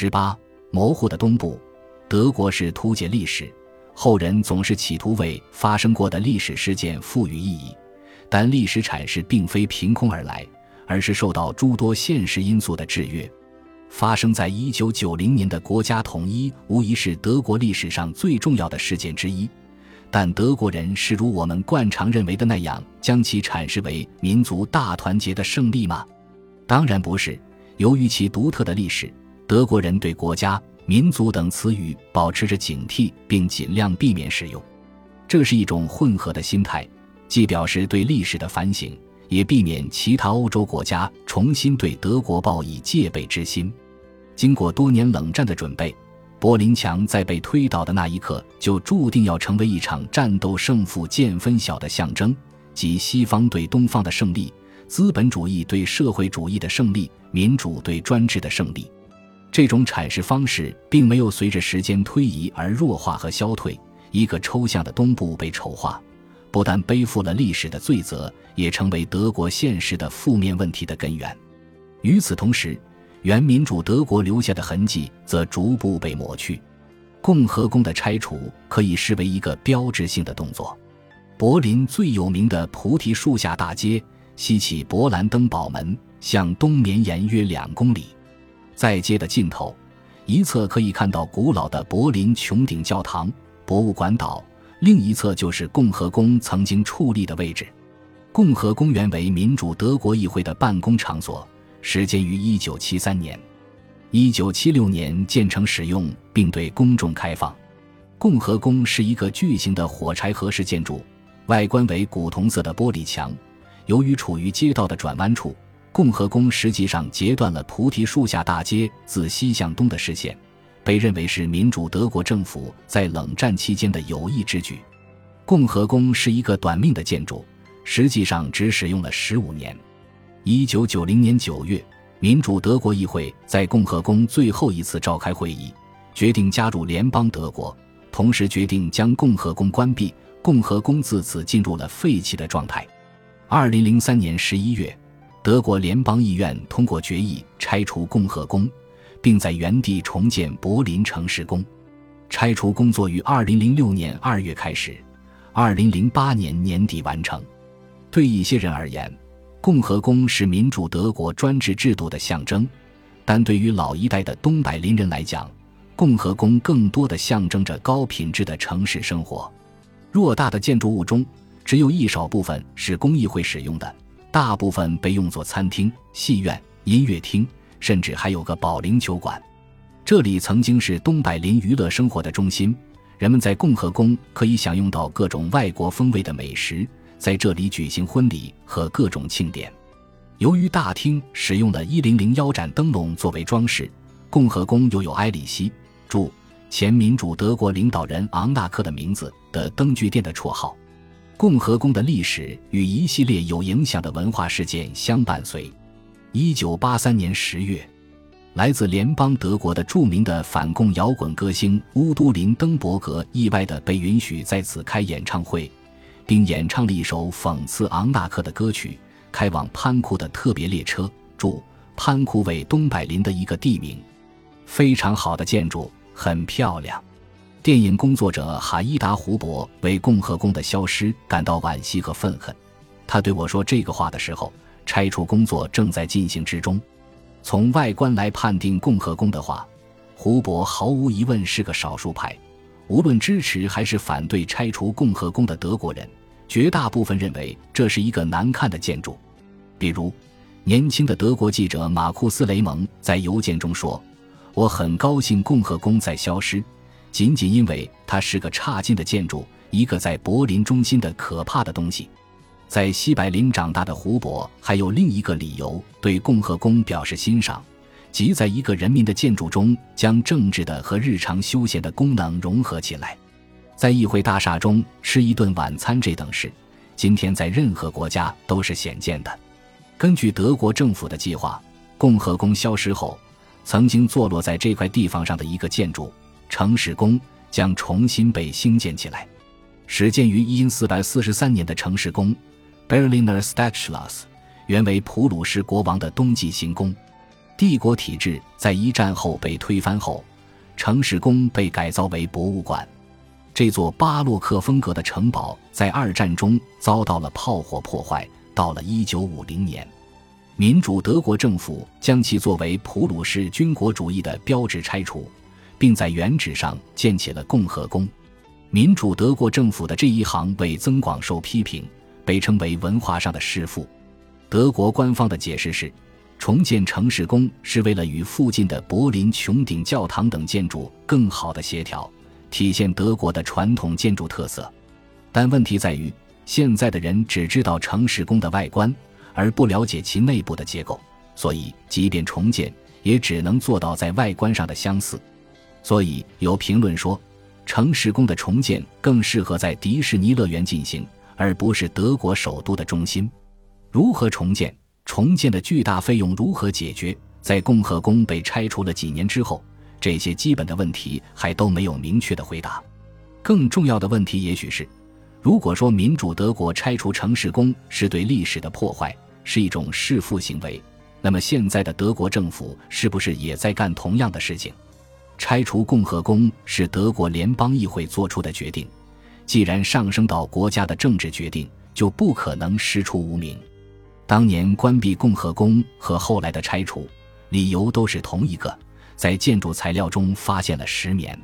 十八，模糊的东部，德国是图解历史，后人总是企图为发生过的历史事件赋予意义，但历史阐释并非凭空而来，而是受到诸多现实因素的制约。发生在一九九零年的国家统一，无疑是德国历史上最重要的事件之一。但德国人是如我们惯常认为的那样，将其阐释为民族大团结的胜利吗？当然不是。由于其独特的历史，德国人对国家、民族等词语保持着警惕，并尽量避免使用。这是一种混合的心态，既表示对历史的反省，也避免其他欧洲国家重新对德国报以戒备之心。经过多年冷战的准备。柏林墙在被推倒的那一刻，就注定要成为一场战斗胜负见分晓的象征，即西方对东方的胜利，资本主义对社会主义的胜利，民主对专制的胜利。这种阐释方式并没有随着时间推移而弱化和消退。一个抽象的东部被丑化，不但背负了历史的罪责，也成为德国现实的负面问题的根源。与此同时，原民主德国留下的痕迹则逐步被抹去，共和宫的拆除可以视为一个标志性的动作。柏林最有名的菩提树下大街西起勃兰登堡门，向东绵延约两公里。在街的尽头，一侧可以看到古老的柏林穹顶教堂博物馆岛，另一侧就是共和宫曾经矗立的位置。共和公园为民主德国议会的办公场所。始建于一九七三年，一九七六年建成使用，并对公众开放。共和宫是一个巨型的火柴盒式建筑，外观为古铜色的玻璃墙。由于处于街道的转弯处，共和宫实际上截断了菩提树下大街自西向东的视线，被认为是民主德国政府在冷战期间的有意之举。共和宫是一个短命的建筑，实际上只使用了十五年。一九九零年九月，民主德国议会在共和宫最后一次召开会议，决定加入联邦德国，同时决定将共和宫关闭。共和宫自此进入了废弃的状态。二零零三年十一月，德国联邦议院通过决议拆除共和宫，并在原地重建柏林城市宫。拆除工作于二零零六年二月开始，二零零八年年底完成。对一些人而言，共和宫是民主德国专制制度的象征，但对于老一代的东柏林人来讲，共和宫更多的象征着高品质的城市生活。偌大的建筑物中，只有一少部分是公益会使用的，大部分被用作餐厅、戏院、音乐厅，甚至还有个保龄球馆。这里曾经是东柏林娱乐生活的中心，人们在共和宫可以享用到各种外国风味的美食。在这里举行婚礼和各种庆典。由于大厅使用了一零零腰盏灯笼作为装饰，共和宫又有埃里希（注前民主德国领导人昂纳克的名字）的灯具店的绰号。共和宫的历史与一系列有影响的文化事件相伴随。一九八三年十月，来自联邦德国的著名的反共摇滚歌星乌都林登伯格意外地被允许在此开演唱会。并演唱了一首讽刺昂纳克的歌曲《开往潘库的特别列车》。注：潘库为东柏林的一个地名，非常好的建筑，很漂亮。电影工作者哈伊达·胡伯为共和宫的消失感到惋惜和愤恨。他对我说这个话的时候，拆除工作正在进行之中。从外观来判定共和宫的话，胡伯毫无疑问是个少数派。无论支持还是反对拆除共和宫的德国人，绝大部分认为这是一个难看的建筑。比如，年轻的德国记者马库斯·雷蒙在邮件中说：“我很高兴共和宫在消失，仅仅因为它是个差劲的建筑，一个在柏林中心的可怕的东西。”在西柏林长大的胡伯还有另一个理由对共和宫表示欣赏。即在一个人民的建筑中，将政治的和日常休闲的功能融合起来。在议会大厦中吃一顿晚餐这等事，今天在任何国家都是鲜见的。根据德国政府的计划，共和宫消失后，曾经坐落在这块地方上的一个建筑——城市宫，将重新被兴建起来。始建于一四百四十三年的城市宫 （Berliner Stadtschloss） 原为普鲁士国王的冬季行宫。帝国体制在一战后被推翻后，城市宫被改造为博物馆。这座巴洛克风格的城堡在二战中遭到了炮火破坏。到了一九五零年，民主德国政府将其作为普鲁士军国主义的标志拆除，并在原址上建起了共和宫。民主德国政府的这一行为曾广受批评，被称为文化上的弑父。德国官方的解释是，重建城市宫是为了与附近的柏林穹顶教堂等建筑更好的协调，体现德国的传统建筑特色。但问题在于，现在的人只知道城市宫的外观，而不了解其内部的结构，所以即便重建，也只能做到在外观上的相似。所以有评论说，城市宫的重建更适合在迪士尼乐园进行，而不是德国首都的中心。如何重建？重建的巨大费用如何解决？在共和宫被拆除了几年之后，这些基本的问题还都没有明确的回答。更重要的问题也许是：如果说民主德国拆除城市宫是对历史的破坏，是一种弑父行为，那么现在的德国政府是不是也在干同样的事情？拆除共和宫是德国联邦议会做出的决定，既然上升到国家的政治决定，就不可能师出无名。当年关闭共和宫和后来的拆除，理由都是同一个，在建筑材料中发现了石棉。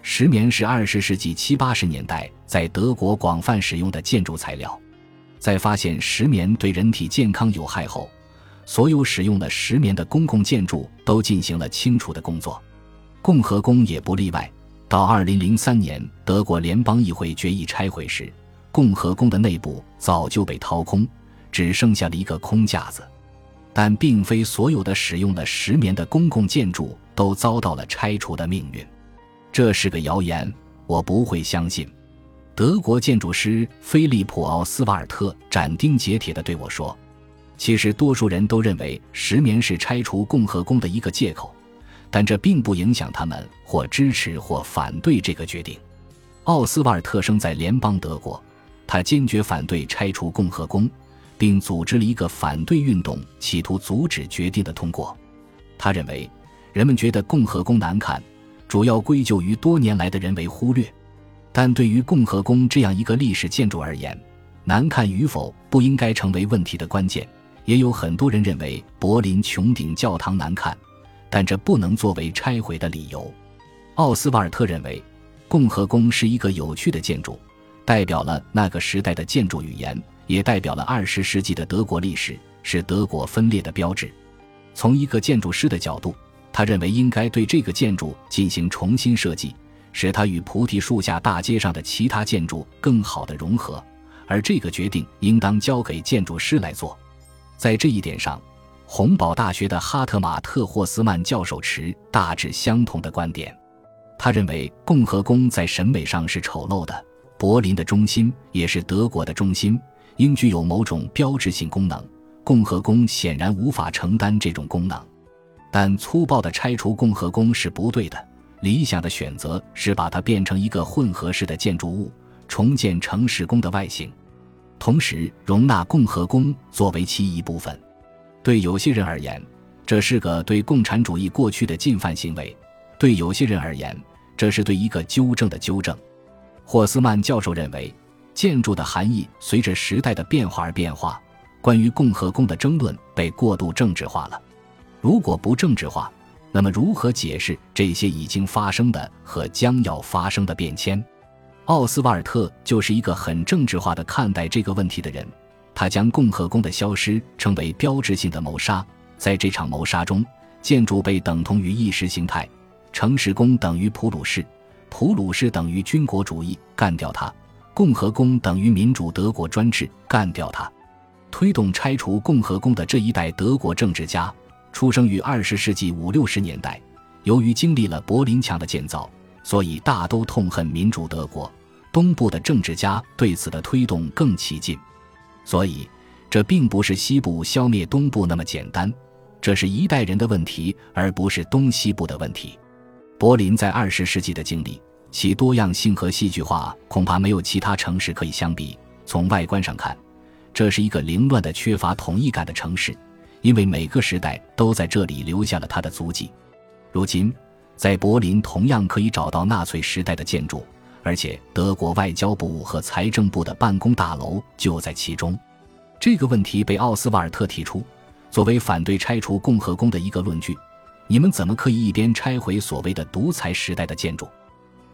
石棉是二十世纪七八十年代在德国广泛使用的建筑材料。在发现石棉对人体健康有害后，所有使用了石棉的公共建筑都进行了清除的工作，共和宫也不例外。到二零零三年德国联邦议会决议拆毁时，共和宫的内部早就被掏空。只剩下了一个空架子，但并非所有的使用了石棉的公共建筑都遭到了拆除的命运，这是个谣言，我不会相信。德国建筑师菲利普·奥斯瓦尔特斩钉截铁地对我说：“其实多数人都认为石棉是拆除共和宫的一个借口，但这并不影响他们或支持或反对这个决定。”奥斯瓦尔特生在联邦德国，他坚决反对拆除共和宫。并组织了一个反对运动，企图阻止决定的通过。他认为，人们觉得共和宫难看，主要归咎于多年来的人为忽略。但对于共和宫这样一个历史建筑而言，难看与否不应该成为问题的关键。也有很多人认为柏林穹顶教堂难看，但这不能作为拆毁的理由。奥斯瓦尔特认为，共和宫是一个有趣的建筑，代表了那个时代的建筑语言。也代表了二十世纪的德国历史，是德国分裂的标志。从一个建筑师的角度，他认为应该对这个建筑进行重新设计，使它与菩提树下大街上的其他建筑更好的融合。而这个决定应当交给建筑师来做。在这一点上，洪堡大学的哈特马特霍斯曼教授持大致相同的观点。他认为共和宫在审美上是丑陋的，柏林的中心也是德国的中心。应具有某种标志性功能，共和宫显然无法承担这种功能。但粗暴的拆除共和宫是不对的，理想的选择是把它变成一个混合式的建筑物，重建城市宫的外形，同时容纳共和宫作为其一部分。对有些人而言，这是个对共产主义过去的进犯行为；对有些人而言，这是对一个纠正的纠正。霍斯曼教授认为。建筑的含义随着时代的变化而变化。关于共和宫的争论被过度政治化了。如果不政治化，那么如何解释这些已经发生的和将要发生的变迁？奥斯瓦尔特就是一个很政治化的看待这个问题的人。他将共和宫的消失称为标志性的谋杀。在这场谋杀中，建筑被等同于意识形态，城市宫等于普鲁士，普鲁士等于军国主义，干掉它。共和宫等于民主德国专制，干掉它。推动拆除共和宫的这一代德国政治家，出生于二十世纪五六十年代。由于经历了柏林墙的建造，所以大都痛恨民主德国。东部的政治家对此的推动更起劲。所以，这并不是西部消灭东部那么简单，这是一代人的问题，而不是东西部的问题。柏林在二十世纪的经历。其多样性和戏剧化恐怕没有其他城市可以相比。从外观上看，这是一个凌乱的、缺乏统一感的城市，因为每个时代都在这里留下了他的足迹。如今，在柏林同样可以找到纳粹时代的建筑，而且德国外交部和财政部的办公大楼就在其中。这个问题被奥斯瓦尔特提出，作为反对拆除共和宫的一个论据。你们怎么可以一边拆毁所谓的独裁时代的建筑，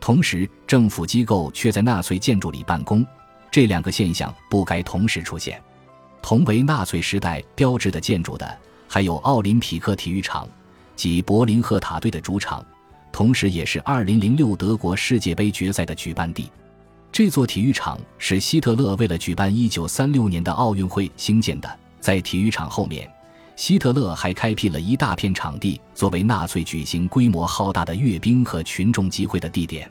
同时政府机构却在纳粹建筑里办公？这两个现象不该同时出现。同为纳粹时代标志的建筑的，还有奥林匹克体育场，及柏林赫塔队的主场，同时也是2006德国世界杯决赛的举办地。这座体育场是希特勒为了举办1936年的奥运会兴建的。在体育场后面，希特勒还开辟了一大片场地，作为纳粹举行规模浩大的阅兵和群众集会的地点。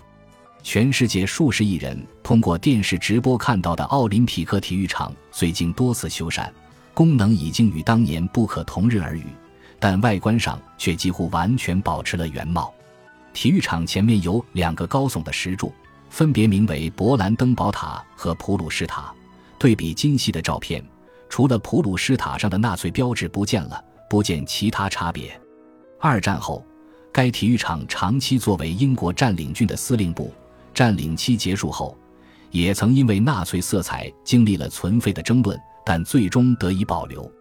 全世界数十亿人通过电视直播看到的奥林匹克体育场，虽经多次修缮，功能已经与当年不可同日而语，但外观上却几乎完全保持了原貌。体育场前面有两个高耸的石柱，分别名为勃兰登堡塔和普鲁士塔。对比今昔的照片，除了普鲁士塔上的纳粹标志不见了，不见其他差别。二战后，该体育场长期作为英国占领军的司令部。占领期结束后，也曾因为纳粹色彩经历了存废的争论，但最终得以保留。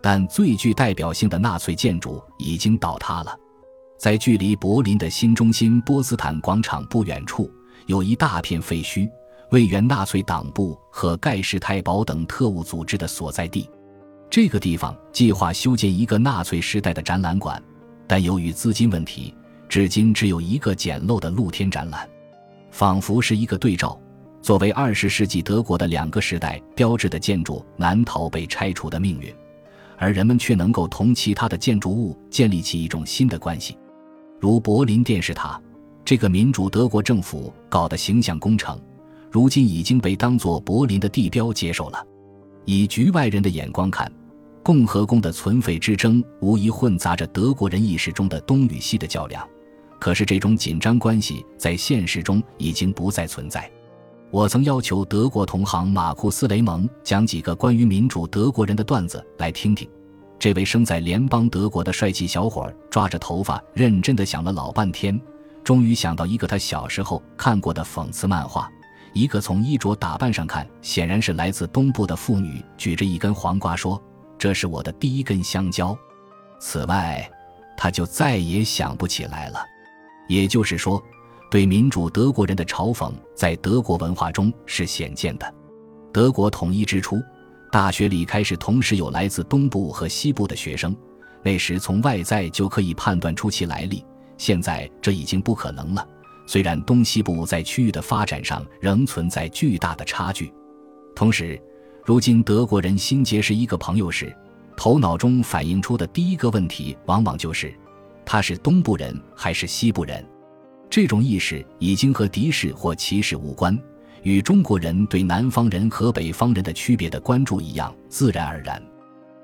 但最具代表性的纳粹建筑已经倒塌了。在距离柏林的新中心波茨坦广场不远处，有一大片废墟，为原纳粹党部和盖世太保等特务组织的所在地。这个地方计划修建一个纳粹时代的展览馆，但由于资金问题，至今只有一个简陋的露天展览。仿佛是一个对照，作为二十世纪德国的两个时代标志的建筑，难逃被拆除的命运，而人们却能够同其他的建筑物建立起一种新的关系，如柏林电视塔，这个民主德国政府搞的形象工程，如今已经被当作柏林的地标接受了。以局外人的眼光看，共和宫的存废之争无疑混杂着德国人意识中的东与西的较量。可是，这种紧张关系在现实中已经不再存在。我曾要求德国同行马库斯·雷蒙讲几个关于民主德国人的段子来听听。这位生在联邦德国的帅气小伙儿抓着头发，认真的想了老半天，终于想到一个他小时候看过的讽刺漫画：一个从衣着打扮上看，显然是来自东部的妇女，举着一根黄瓜说：“这是我的第一根香蕉。”此外，他就再也想不起来了。也就是说，对民主德国人的嘲讽在德国文化中是显见的。德国统一之初，大学里开始同时有来自东部和西部的学生，那时从外在就可以判断出其来历。现在这已经不可能了。虽然东西部在区域的发展上仍存在巨大的差距，同时，如今德国人新结识一个朋友时，头脑中反映出的第一个问题往往就是。他是东部人还是西部人？这种意识已经和敌视或歧视无关，与中国人对南方人和北方人的区别的关注一样自然而然。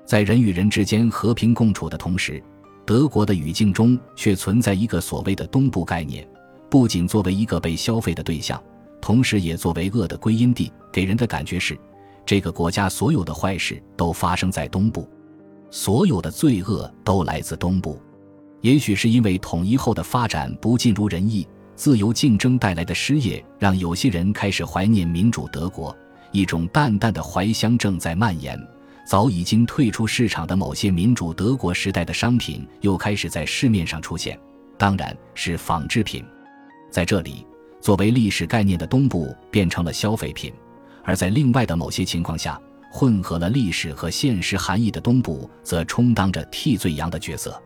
在人与人之间和平共处的同时，德国的语境中却存在一个所谓的东部概念，不仅作为一个被消费的对象，同时也作为恶的归因地，给人的感觉是，这个国家所有的坏事都发生在东部，所有的罪恶都来自东部。也许是因为统一后的发展不尽如人意，自由竞争带来的失业让有些人开始怀念民主德国，一种淡淡的怀乡正在蔓延。早已经退出市场的某些民主德国时代的商品又开始在市面上出现，当然是仿制品。在这里，作为历史概念的东部变成了消费品，而在另外的某些情况下，混合了历史和现实含义的东部则充当着替罪羊的角色。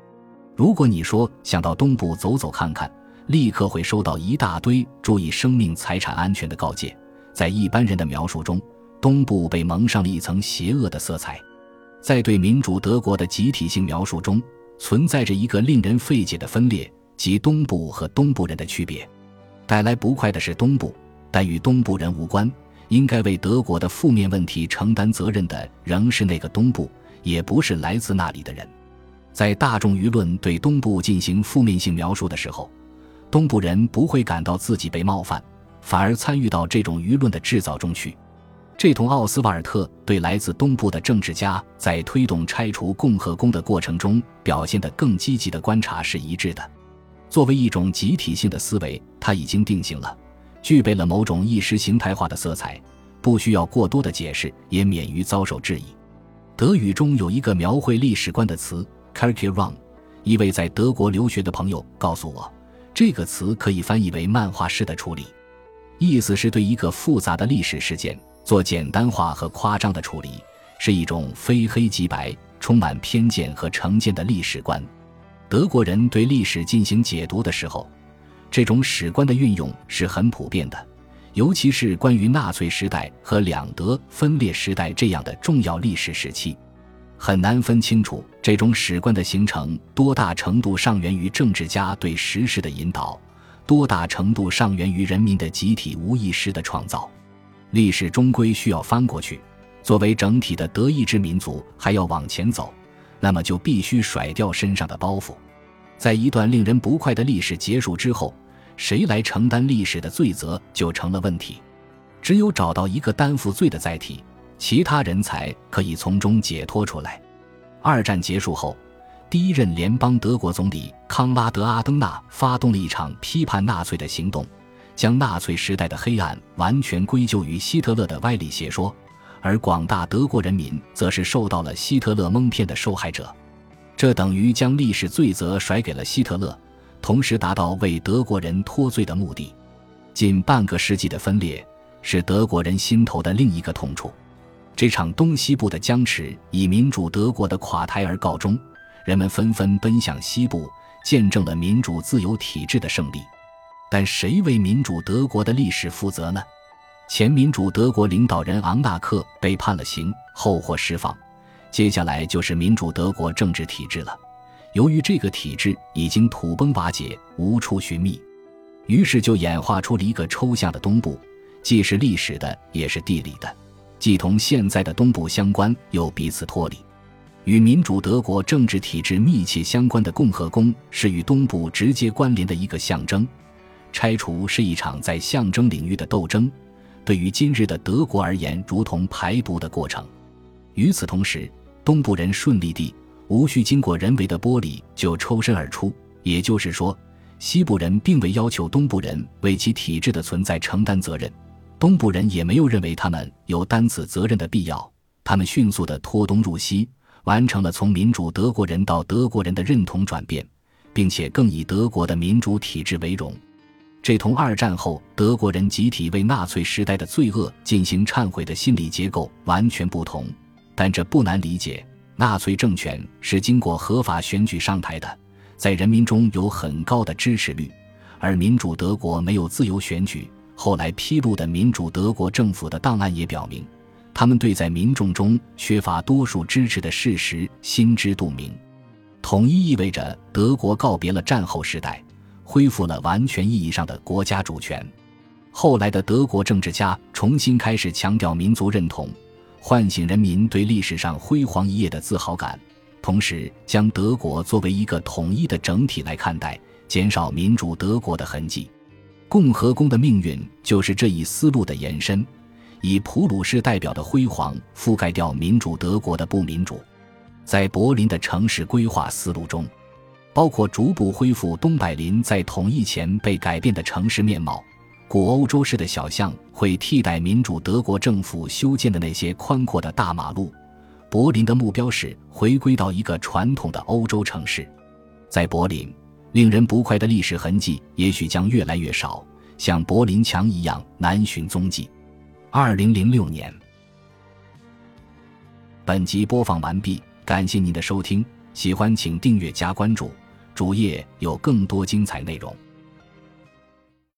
如果你说想到东部走走看看，立刻会收到一大堆注意生命财产安全的告诫。在一般人的描述中，东部被蒙上了一层邪恶的色彩。在对民主德国的集体性描述中，存在着一个令人费解的分裂，即东部和东部人的区别。带来不快的是东部，但与东部人无关。应该为德国的负面问题承担责任的，仍是那个东部，也不是来自那里的人。在大众舆论对东部进行负面性描述的时候，东部人不会感到自己被冒犯，反而参与到这种舆论的制造中去。这同奥斯瓦尔特对来自东部的政治家在推动拆除共和宫的过程中表现得更积极的观察是一致的。作为一种集体性的思维，它已经定型了，具备了某种意识形态化的色彩，不需要过多的解释，也免于遭受质疑。德语中有一个描绘历史观的词 k a r k i r u n 一位在德国留学的朋友告诉我，这个词可以翻译为漫画式的处理，意思是对一个复杂的历史事件。做简单化和夸张的处理，是一种非黑即白、充满偏见和成见的历史观。德国人对历史进行解读的时候，这种史观的运用是很普遍的，尤其是关于纳粹时代和两德分裂时代这样的重要历史时期，很难分清楚这种史观的形成多大程度上源于政治家对时事的引导，多大程度上源于人民的集体无意识的创造。历史终归需要翻过去，作为整体的德意志民族还要往前走，那么就必须甩掉身上的包袱。在一段令人不快的历史结束之后，谁来承担历史的罪责就成了问题。只有找到一个担负罪的载体，其他人才可以从中解脱出来。二战结束后，第一任联邦德国总理康拉德·阿登纳发动了一场批判纳粹的行动。将纳粹时代的黑暗完全归咎于希特勒的歪理邪说，而广大德国人民则是受到了希特勒蒙骗的受害者，这等于将历史罪责甩给了希特勒，同时达到为德国人脱罪的目的。近半个世纪的分裂是德国人心头的另一个痛处，这场东西部的僵持以民主德国的垮台而告终，人们纷纷奔向西部，见证了民主自由体制的胜利。但谁为民主德国的历史负责呢？前民主德国领导人昂纳克被判了刑后获释放，接下来就是民主德国政治体制了。由于这个体制已经土崩瓦解，无处寻觅，于是就演化出了一个抽象的东部，既是历史的，也是地理的，既同现在的东部相关，又彼此脱离。与民主德国政治体制密切相关的共和宫，是与东部直接关联的一个象征。拆除是一场在象征领域的斗争，对于今日的德国而言，如同排毒的过程。与此同时，东部人顺利地、无需经过人为的剥离就抽身而出。也就是说，西部人并未要求东部人为其体制的存在承担责任，东部人也没有认为他们有担此责任的必要。他们迅速地脱东入西，完成了从民主德国人到德国人的认同转变，并且更以德国的民主体制为荣。这同二战后德国人集体为纳粹时代的罪恶进行忏悔的心理结构完全不同，但这不难理解。纳粹政权是经过合法选举上台的，在人民中有很高的支持率，而民主德国没有自由选举。后来披露的民主德国政府的档案也表明，他们对在民众中缺乏多数支持的事实心知肚明。统一意味着德国告别了战后时代。恢复了完全意义上的国家主权。后来的德国政治家重新开始强调民族认同，唤醒人民对历史上辉煌一页的自豪感，同时将德国作为一个统一的整体来看待，减少民主德国的痕迹。共和宫的命运就是这一思路的延伸，以普鲁士代表的辉煌覆盖掉民主德国的不民主。在柏林的城市规划思路中。包括逐步恢复东柏林在统一前被改变的城市面貌，古欧洲式的小巷会替代民主德国政府修建的那些宽阔的大马路。柏林的目标是回归到一个传统的欧洲城市。在柏林，令人不快的历史痕迹也许将越来越少，像柏林墙一样难寻踪迹。二零零六年，本集播放完毕，感谢您的收听，喜欢请订阅加关注。主页有更多精彩内容。